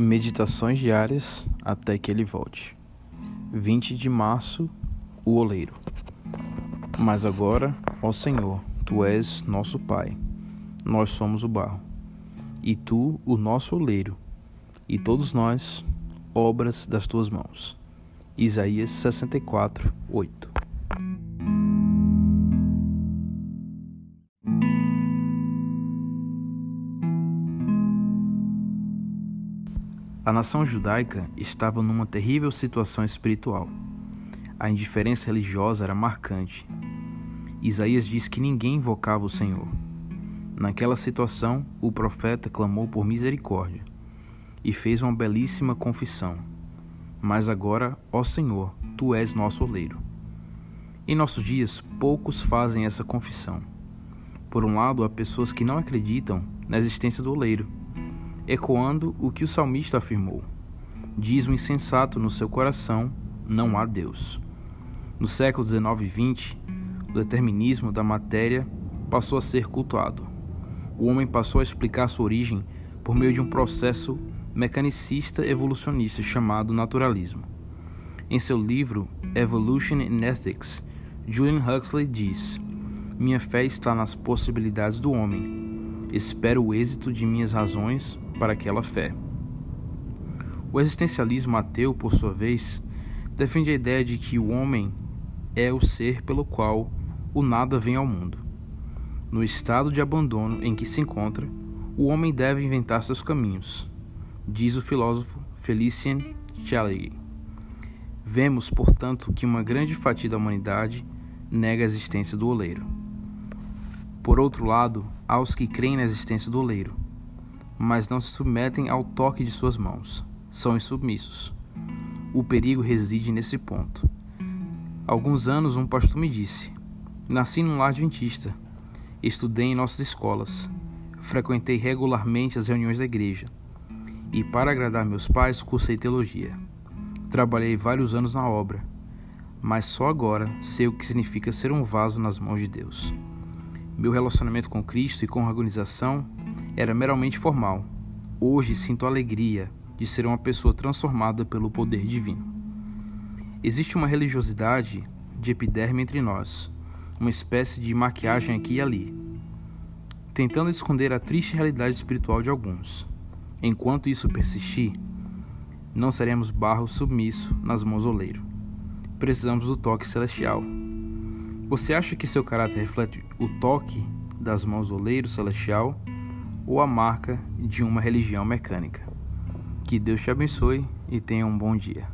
Meditações diárias até que ele volte. 20 de março, o oleiro. Mas agora, ó Senhor, tu és nosso Pai, nós somos o barro, e tu o nosso oleiro, e todos nós, obras das tuas mãos. Isaías 64, 8. A nação judaica estava numa terrível situação espiritual. A indiferença religiosa era marcante. Isaías diz que ninguém invocava o Senhor. Naquela situação, o profeta clamou por misericórdia e fez uma belíssima confissão. Mas agora, ó Senhor, tu és nosso oleiro. Em nossos dias, poucos fazem essa confissão. Por um lado, há pessoas que não acreditam na existência do oleiro ecoando o que o salmista afirmou: Diz o insensato no seu coração: não há Deus. No século 19 e 20, o determinismo da matéria passou a ser cultuado. O homem passou a explicar sua origem por meio de um processo mecanicista evolucionista chamado naturalismo. Em seu livro Evolution in Ethics, Julian Huxley diz: Minha fé está nas possibilidades do homem. Espero o êxito de minhas razões para aquela fé. O existencialismo ateu, por sua vez, defende a ideia de que o homem é o ser pelo qual o nada vem ao mundo. No estado de abandono em que se encontra, o homem deve inventar seus caminhos, diz o filósofo Felicien Challery. Vemos, portanto, que uma grande fatia da humanidade nega a existência do oleiro. Por outro lado, há os que creem na existência do oleiro, mas não se submetem ao toque de suas mãos. São insubmissos. O perigo reside nesse ponto. Há alguns anos, um pastor me disse: Nasci num lar adventista. Estudei em nossas escolas. Frequentei regularmente as reuniões da igreja. E, para agradar meus pais, cursei teologia. Trabalhei vários anos na obra. Mas só agora sei o que significa ser um vaso nas mãos de Deus. Meu relacionamento com Cristo e com a organização era meramente formal. Hoje sinto alegria de ser uma pessoa transformada pelo poder divino. Existe uma religiosidade de epiderme entre nós, uma espécie de maquiagem aqui e ali, tentando esconder a triste realidade espiritual de alguns. Enquanto isso persistir, não seremos barro submisso nas mãos oleiro. Precisamos do toque celestial. Você acha que seu caráter reflete o toque das mãos do oleiro celestial ou a marca de uma religião mecânica. Que Deus te abençoe e tenha um bom dia.